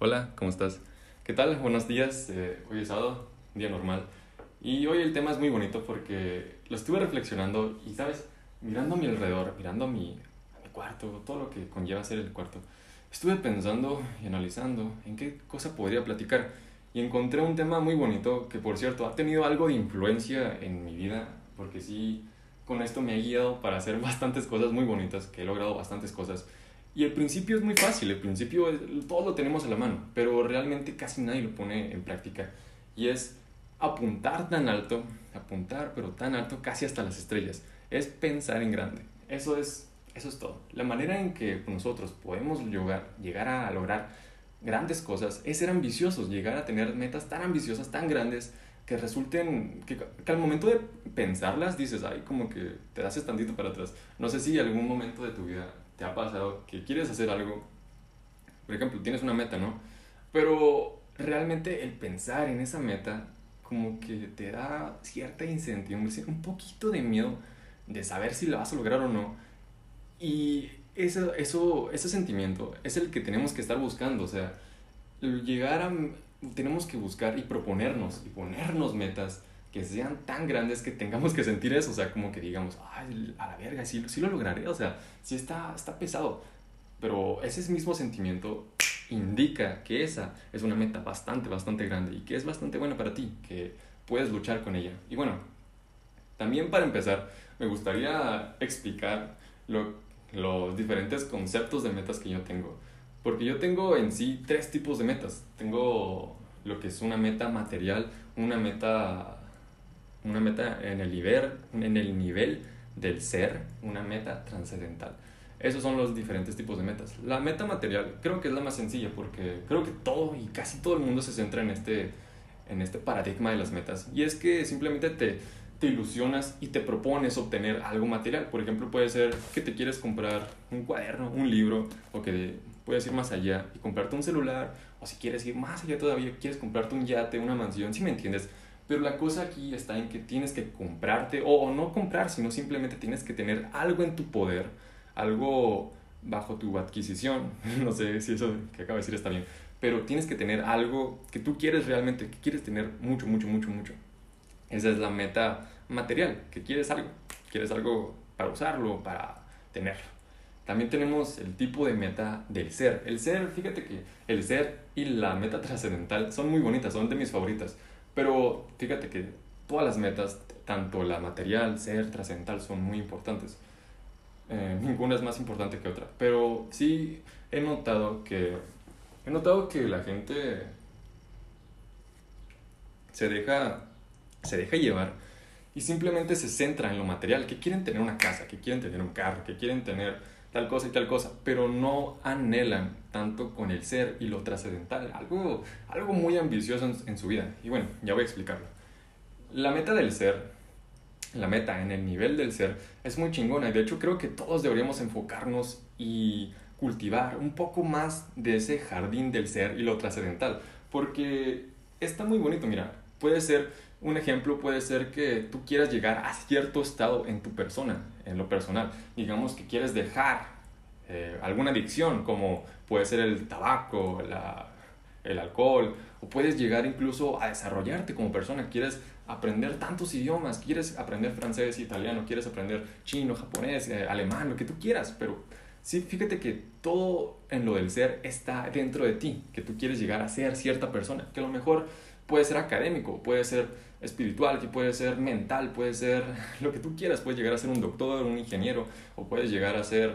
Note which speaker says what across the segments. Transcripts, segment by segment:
Speaker 1: Hola, ¿cómo estás? ¿Qué tal? Buenos días. Eh, hoy es sábado, día normal. Y hoy el tema es muy bonito porque lo estuve reflexionando y, ¿sabes? Mirando a mi alrededor, mirando a mi, a mi cuarto, todo lo que conlleva ser el cuarto, estuve pensando y analizando en qué cosa podría platicar. Y encontré un tema muy bonito que, por cierto, ha tenido algo de influencia en mi vida porque sí, con esto me ha guiado para hacer bastantes cosas muy bonitas, que he logrado bastantes cosas. Y el principio es muy fácil, el principio todo lo tenemos a la mano, pero realmente casi nadie lo pone en práctica. Y es apuntar tan alto, apuntar pero tan alto casi hasta las estrellas. Es pensar en grande. Eso es, eso es todo. La manera en que nosotros podemos llegar, llegar a lograr grandes cosas es ser ambiciosos, llegar a tener metas tan ambiciosas, tan grandes, que resulten, que, que, al momento de pensarlas dices, ay, como que te das tantito para atrás. No sé si algún momento de tu vida te ha pasado que quieres hacer algo, por ejemplo, tienes una meta, ¿no? Pero realmente el pensar en esa meta como que te da cierta incertidumbre, un poquito de miedo de saber si la vas a lograr o no. Y eso, eso, ese sentimiento es el que tenemos que estar buscando, o sea, llegar a... Tenemos que buscar y proponernos y ponernos metas que sean tan grandes que tengamos que sentir eso, o sea, como que digamos, ay, a la verga, sí, sí lo lograré, o sea, sí está, está pesado, pero ese mismo sentimiento indica que esa es una meta bastante, bastante grande y que es bastante buena para ti, que puedes luchar con ella. Y bueno, también para empezar, me gustaría explicar lo, los diferentes conceptos de metas que yo tengo, porque yo tengo en sí tres tipos de metas. Tengo lo que es una meta material, una meta una meta en el, nivel, en el nivel del ser, una meta trascendental. Esos son los diferentes tipos de metas. La meta material creo que es la más sencilla porque creo que todo y casi todo el mundo se centra en este, en este paradigma de las metas. Y es que simplemente te, te ilusionas y te propones obtener algo material. Por ejemplo, puede ser que te quieres comprar un cuaderno, un libro, o que puedes ir más allá y comprarte un celular, o si quieres ir más allá todavía, quieres comprarte un yate, una mansión, si me entiendes. Pero la cosa aquí está en que tienes que comprarte, o, no comprar, sino simplemente tienes que tener algo en tu poder, algo bajo tu adquisición. no sé si eso que acabo de decir está bien, pero tienes que tener algo que tú quieres realmente, que quieres tener mucho, mucho, mucho, mucho. Esa es la meta material, que quieres algo, quieres algo para usarlo, para tenerlo. También tenemos el tipo de meta del ser. El ser, fíjate que el ser y la meta trascendental son muy bonitas, son de mis favoritas pero fíjate que todas las metas, tanto la material, ser, trascendental, son muy importantes. Eh, ninguna es más importante que otra. Pero sí he notado que. He notado que la gente se deja. se deja llevar y simplemente se centra en lo material, que quieren tener una casa, que quieren tener un carro, que quieren tener tal cosa y tal cosa, pero no anhelan tanto con el ser y lo trascendental, algo, algo muy ambicioso en, su vida. Y bueno, ya voy a explicarlo. La meta del ser, la meta en el nivel del ser, es muy chingona y de hecho creo que todos deberíamos enfocarnos y cultivar un poco más de ese jardín del ser y lo trascendental, porque está muy bonito, mira, puede ser un ejemplo puede ser que tú quieras llegar a cierto estado en tu persona, en lo personal. Digamos que quieres dejar eh, alguna adicción, como puede ser el tabaco, el alcohol, o puedes llegar incluso a desarrollarte como persona. Quieres aprender tantos idiomas, quieres aprender francés, italiano, quieres aprender chino, japonés, eh, alemán, lo que tú quieras, pero sí, fíjate que todo en lo del ser está dentro de ti, que tú quieres llegar a ser cierta persona, que a lo mejor puede ser académico, puede ser espiritual, puede ser mental, puede ser lo que tú quieras, puedes llegar a ser un doctor, un ingeniero, o puedes llegar a ser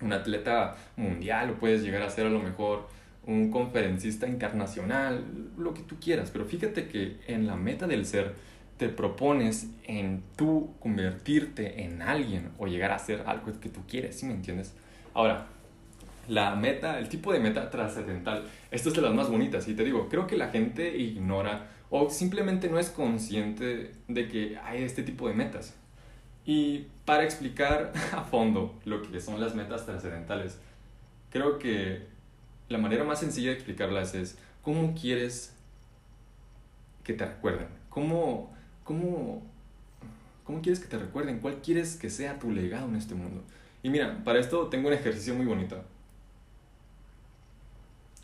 Speaker 1: un atleta mundial, o puedes llegar a ser a lo mejor un conferencista internacional, lo que tú quieras, pero fíjate que en la meta del ser te propones en tú convertirte en alguien o llegar a ser algo que tú quieres, ¿sí me entiendes? Ahora, la meta, el tipo de meta trascendental, esto es de las más bonitas y te digo, creo que la gente ignora o simplemente no es consciente de que hay este tipo de metas. Y para explicar a fondo lo que son las metas trascendentales, creo que la manera más sencilla de explicarlas es cómo quieres que te recuerden, cómo, cómo, cómo quieres que te recuerden, cuál quieres que sea tu legado en este mundo. Y mira, para esto tengo un ejercicio muy bonito.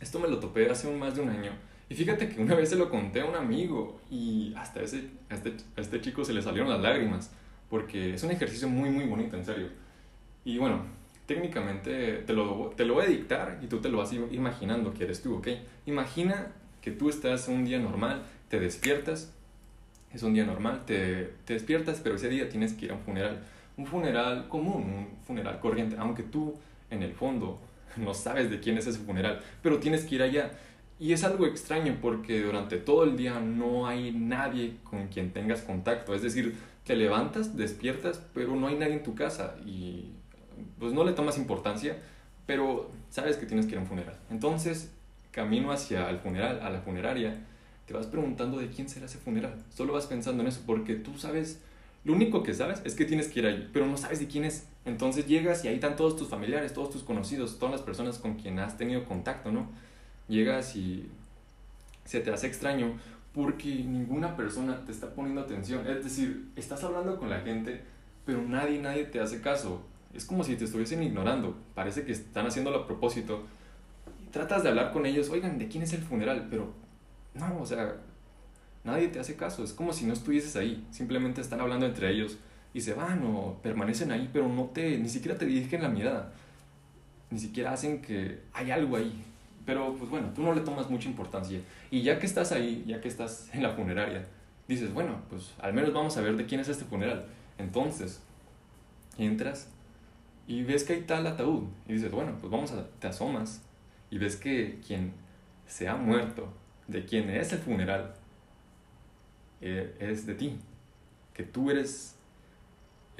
Speaker 1: Esto me lo topé hace más de un año. Y fíjate que una vez se lo conté a un amigo y hasta ese, a, este, a este chico se le salieron las lágrimas, porque es un ejercicio muy, muy bonito, en serio. Y bueno, técnicamente te lo, te lo voy a dictar y tú te lo vas imaginando que eres tú, ¿ok? Imagina que tú estás un día normal, te despiertas, es un día normal, te, te despiertas, pero ese día tienes que ir a un funeral. Un funeral común, un funeral corriente, aunque tú en el fondo no sabes de quién es ese funeral, pero tienes que ir allá. Y es algo extraño porque durante todo el día no hay nadie con quien tengas contacto. Es decir, te levantas, despiertas, pero no hay nadie en tu casa y pues no le tomas importancia, pero sabes que tienes que ir a un funeral. Entonces, camino hacia el funeral, a la funeraria, te vas preguntando de quién será ese funeral. Solo vas pensando en eso porque tú sabes, lo único que sabes es que tienes que ir ahí, pero no sabes de quién es. Entonces llegas y ahí están todos tus familiares, todos tus conocidos, todas las personas con quien has tenido contacto, ¿no? Llegas y se te hace extraño porque ninguna persona te está poniendo atención. Es decir, estás hablando con la gente, pero nadie, nadie te hace caso. Es como si te estuviesen ignorando. Parece que están haciéndolo a propósito. Tratas de hablar con ellos, oigan, ¿de quién es el funeral? Pero no, o sea, nadie te hace caso. Es como si no estuvieses ahí. Simplemente están hablando entre ellos y se van o permanecen ahí, pero no te, ni siquiera te dirigen la mirada, ni siquiera hacen que hay algo ahí. Pero pues bueno, tú no le tomas mucha importancia. Y ya que estás ahí, ya que estás en la funeraria, dices, bueno, pues al menos vamos a ver de quién es este funeral. Entonces, entras y ves que hay tal ataúd. Y dices, bueno, pues vamos a, te asomas y ves que quien se ha muerto, de quien es el funeral, eh, es de ti. Que tú eres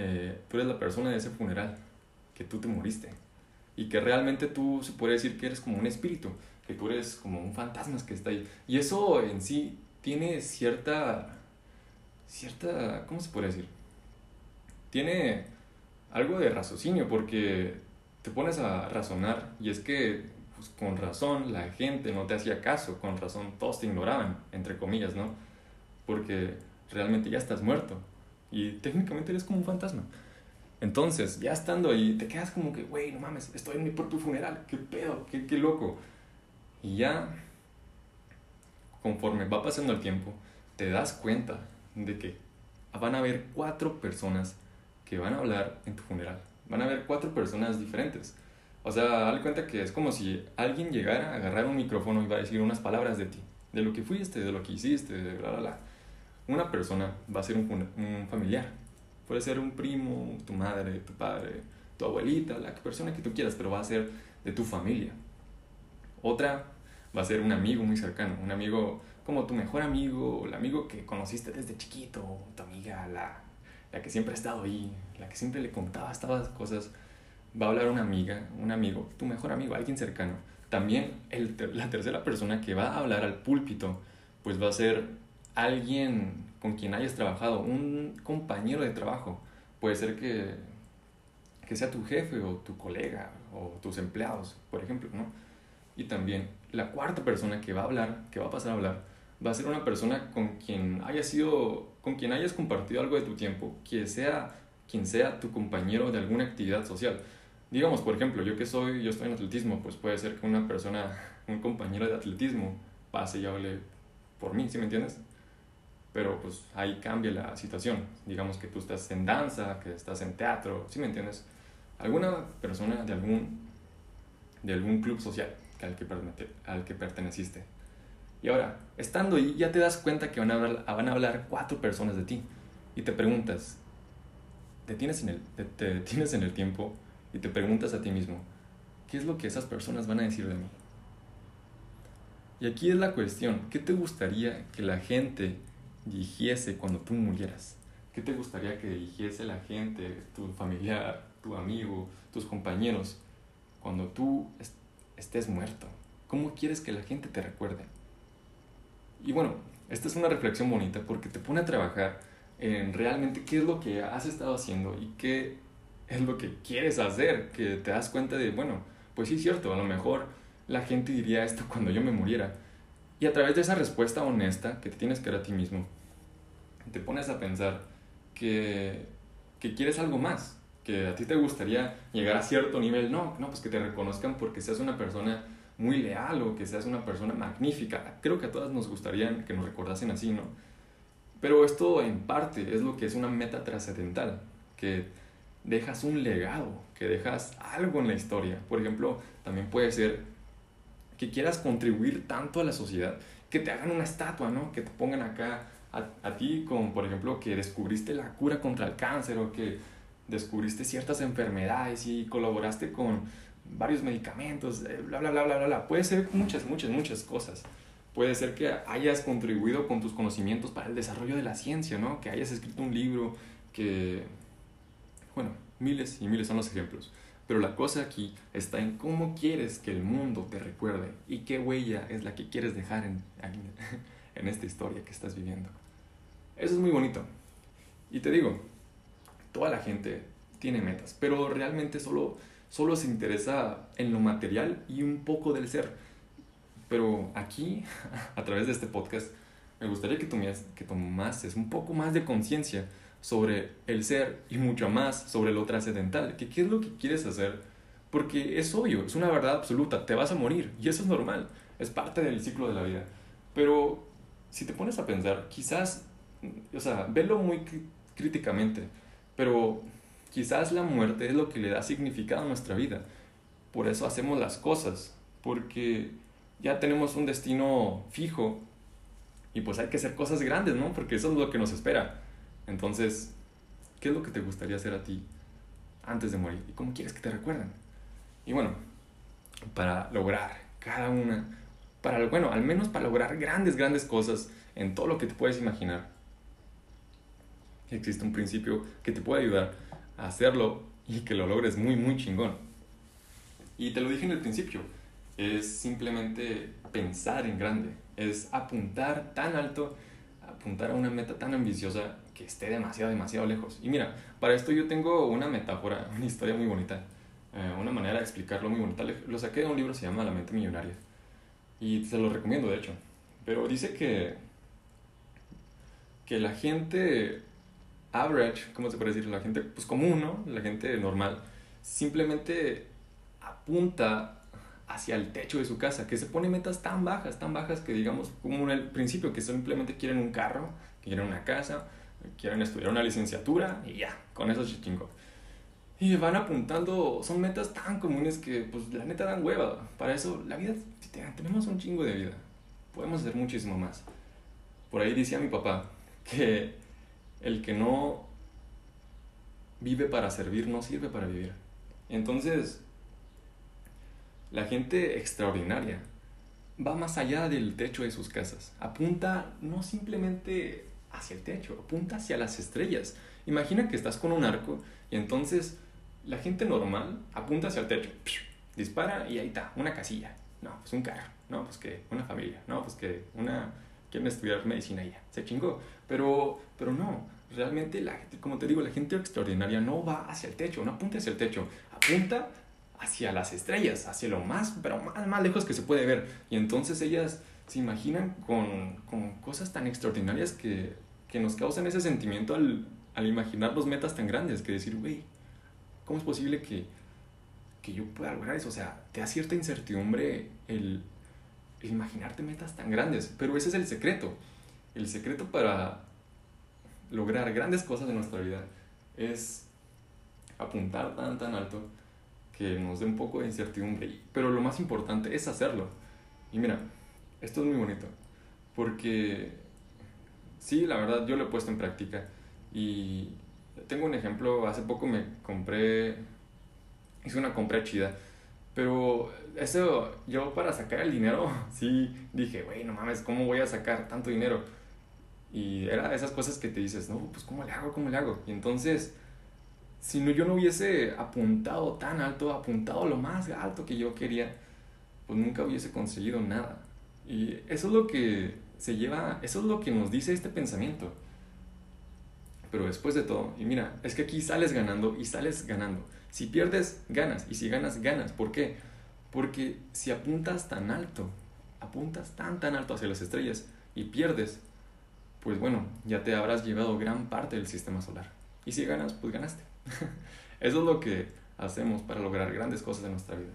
Speaker 1: eh, tú eres la persona de ese funeral, que tú te moriste. Y que realmente tú se puede decir que eres como un espíritu, que tú eres como un fantasma que está ahí. Y eso en sí tiene cierta, cierta, ¿cómo se puede decir? Tiene algo de raciocinio porque te pones a razonar y es que pues, con razón la gente no te hacía caso, con razón todos te ignoraban, entre comillas, ¿no? Porque realmente ya estás muerto y técnicamente eres como un fantasma. Entonces, ya estando ahí, te quedas como que, güey, no mames, estoy en mi propio funeral, qué pedo, qué, qué loco. Y ya, conforme va pasando el tiempo, te das cuenta de que van a haber cuatro personas que van a hablar en tu funeral. Van a haber cuatro personas diferentes. O sea, dale cuenta que es como si alguien llegara a agarrar un micrófono y va a decir unas palabras de ti, de lo que fuiste, de lo que hiciste, de bla, bla, bla una persona va a ser un, un, familiar. Puede ser un primo, tu madre, tu padre, tu abuelita, la persona que tú quieras, pero va a ser de tu familia. Otra va a ser un amigo muy cercano, un amigo como tu mejor amigo, el amigo que conociste desde chiquito, tu amiga, la, la que siempre ha estado ahí, la que siempre le contaba estas cosas. Va a hablar una amiga, un amigo, tu mejor amigo, alguien cercano. También el, la tercera persona que va a hablar al púlpito, pues va a ser alguien con quien hayas trabajado, un compañero de trabajo. Puede ser que, que sea tu jefe o tu colega o tus empleados, por ejemplo, ¿no? Y también la cuarta persona que va a hablar, que va a pasar a hablar, va a ser una persona con quien hayas sido, con quien hayas compartido algo de tu tiempo, que sea quien sea tu compañero de alguna actividad social. Digamos, por ejemplo, yo que soy, yo estoy en atletismo, pues puede ser que una persona, un compañero de atletismo pase y hable por mí, ¿sí me entiendes? Pero pues ahí cambia la situación. Digamos que tú estás en danza, que estás en teatro, ¿sí me entiendes? Alguna persona de algún, de algún club social al que, al que perteneciste. Y ahora, estando ahí, ya te das cuenta que van a, hablar, van a hablar cuatro personas de ti. Y te preguntas, te tienes, en el, te, te tienes en el tiempo y te preguntas a ti mismo, ¿qué es lo que esas personas van a decir de mí? Y aquí es la cuestión, ¿qué te gustaría que la gente dijese cuando tú murieras? ¿Qué te gustaría que dijese la gente, tu familiar, tu amigo, tus compañeros, cuando tú estés muerto? ¿Cómo quieres que la gente te recuerde? Y bueno, esta es una reflexión bonita porque te pone a trabajar en realmente qué es lo que has estado haciendo y qué es lo que quieres hacer, que te das cuenta de, bueno, pues sí es cierto, a lo mejor la gente diría esto cuando yo me muriera, y a través de esa respuesta honesta que te tienes que dar a ti mismo, te pones a pensar que, que quieres algo más, que a ti te gustaría llegar a cierto nivel. No, no, pues que te reconozcan porque seas una persona muy leal o que seas una persona magnífica. Creo que a todas nos gustaría que nos recordasen así, ¿no? Pero esto en parte es lo que es una meta trascendental, que dejas un legado, que dejas algo en la historia. Por ejemplo, también puede ser que quieras contribuir tanto a la sociedad, que te hagan una estatua, ¿no? Que te pongan acá a, a ti como, por ejemplo, que descubriste la cura contra el cáncer o que descubriste ciertas enfermedades y colaboraste con varios medicamentos, eh, bla, bla, bla, bla, bla, bla. Puede ser muchas, muchas, muchas cosas. Puede ser que hayas contribuido con tus conocimientos para el desarrollo de la ciencia, ¿no? Que hayas escrito un libro, que... Bueno, miles y miles son los ejemplos. Pero la cosa aquí está en cómo quieres que el mundo te recuerde y qué huella es la que quieres dejar en, en esta historia que estás viviendo. Eso es muy bonito. Y te digo, toda la gente tiene metas, pero realmente solo, solo se interesa en lo material y un poco del ser. Pero aquí, a través de este podcast, me gustaría que tomes, que tomases un poco más de conciencia sobre el ser y mucho más sobre lo trascendental, que qué es lo que quieres hacer, porque es obvio, es una verdad absoluta, te vas a morir y eso es normal, es parte del ciclo de la vida. Pero si te pones a pensar, quizás, o sea, velo muy críticamente, pero quizás la muerte es lo que le da significado a nuestra vida. Por eso hacemos las cosas, porque ya tenemos un destino fijo y pues hay que hacer cosas grandes, ¿no? Porque eso es lo que nos espera. Entonces, ¿qué es lo que te gustaría hacer a ti antes de morir? ¿Y cómo quieres que te recuerden? Y bueno, para lograr cada una, para, bueno, al menos para lograr grandes, grandes cosas en todo lo que te puedes imaginar, existe un principio que te puede ayudar a hacerlo y que lo logres muy, muy chingón. Y te lo dije en el principio, es simplemente pensar en grande, es apuntar tan alto, apuntar a una meta tan ambiciosa que esté demasiado, demasiado lejos. Y mira, para esto yo tengo una metáfora, una historia muy bonita, eh, una manera de explicarlo muy bonita. Lo saqué de un libro, se llama La mente millonaria. Y se lo recomiendo, de hecho. Pero dice que, que la gente average, ¿cómo se puede decir? La gente pues común, ¿no? La gente normal, simplemente apunta hacia el techo de su casa, que se pone metas tan bajas, tan bajas que digamos, como en el principio, que simplemente quieren un carro, quieren una casa, quieren estudiar una licenciatura y ya, con eso se chingó. Y van apuntando, son metas tan comunes que pues la neta dan hueva. Para eso la vida, tenemos un chingo de vida, podemos hacer muchísimo más. Por ahí decía mi papá que el que no vive para servir no sirve para vivir. Entonces, la gente extraordinaria va más allá del techo de sus casas. Apunta no simplemente hacia el techo, apunta hacia las estrellas. Imagina que estás con un arco y entonces la gente normal apunta hacia el techo, dispara y ahí está, una casilla. No, pues un carro. No, pues que una familia. No, pues que una quieren estudiar medicina ya, se chingó. Pero, pero no, realmente, la, como te digo, la gente extraordinaria no va hacia el techo, no apunta hacia el techo, apunta hacia las estrellas, hacia lo más, pero más, más lejos que se puede ver. Y entonces ellas se imaginan con, con cosas tan extraordinarias que, que, nos causan ese sentimiento al, al imaginar los metas tan grandes, que decir, güey, ¿cómo es posible que, que yo pueda lograr eso? O sea, te da cierta incertidumbre el imaginarte metas tan grandes, pero ese es el secreto. El secreto para lograr grandes cosas en nuestra vida es apuntar tan tan alto que nos dé un poco de incertidumbre, pero lo más importante es hacerlo. Y mira, esto es muy bonito, porque sí, la verdad yo lo he puesto en práctica y tengo un ejemplo, hace poco me compré, hice una compra chida pero eso, yo para sacar el dinero, sí dije, güey, no mames, ¿cómo voy a sacar tanto dinero? Y era esas cosas que te dices, no, pues ¿cómo le hago? ¿Cómo le hago? Y entonces, si no, yo no hubiese apuntado tan alto, apuntado lo más alto que yo quería, pues nunca hubiese conseguido nada. Y eso es lo que se lleva, eso es lo que nos dice este pensamiento. Pero después de todo, y mira, es que aquí sales ganando y sales ganando. Si pierdes, ganas. Y si ganas, ganas. ¿Por qué? Porque si apuntas tan alto, apuntas tan, tan alto hacia las estrellas y pierdes, pues bueno, ya te habrás llevado gran parte del sistema solar. Y si ganas, pues ganaste. Eso es lo que hacemos para lograr grandes cosas en nuestra vida.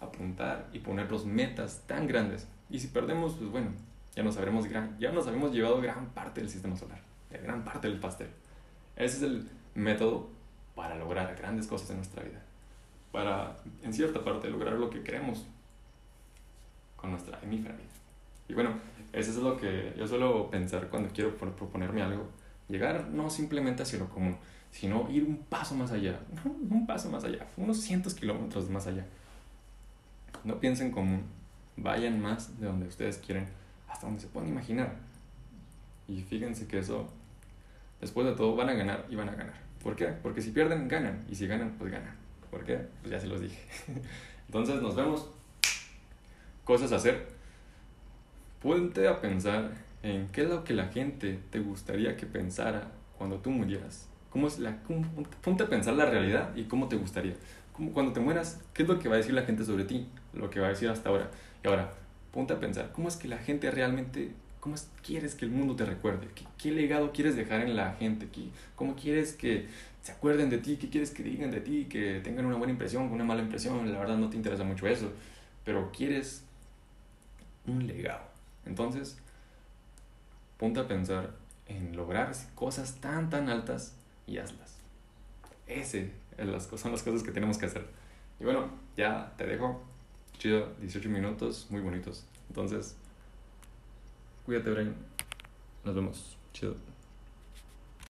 Speaker 1: apuntar y ponernos metas tan grandes. Y si perdemos, pues bueno, ya nos habremos, gran, ya nos habremos llevado gran parte del sistema solar, gran parte del pastel. Ese es el método para lograr grandes cosas en nuestra vida. Para, en cierta parte, lograr lo que queremos con nuestra hemisfera vida. Y bueno, eso es lo que yo suelo pensar cuando quiero proponerme algo. Llegar no simplemente hacia lo común, sino ir un paso más allá, un paso más allá, unos cientos kilómetros más allá. No piensen común, vayan más de donde ustedes quieren, hasta donde se puedan imaginar. Y fíjense que eso, después de todo, van a ganar y van a ganar. ¿Por qué? Porque si pierden, ganan. Y si ganan, pues ganan. ¿Por qué? Pues ya se los dije. Entonces nos vemos. Cosas a hacer. Ponte a pensar en qué es lo que la gente te gustaría que pensara cuando tú murieras. ¿Cómo es la, ponte a pensar la realidad y cómo te gustaría. cuando te mueras, ¿qué es lo que va a decir la gente sobre ti? Lo que va a decir hasta ahora. Y ahora, ponte a pensar, ¿cómo es que la gente realmente, cómo quieres que el mundo te recuerde? ¿Qué, ¿Qué, legado quieres dejar en la gente? ¿Cómo quieres que se acuerden de ti? ¿Qué quieres que digan de ti? Que tengan una buena impresión, una mala impresión. La verdad no te interesa mucho eso. Pero quieres un legado. Entonces, ponte a pensar en lograr cosas tan, tan altas y hazlas. Ese son las cosas que tenemos que hacer. Y bueno, ya te dejo. Chido, 18 minutos, muy bonitos. Entonces, cuídate, Brian. Nos vemos. Chido.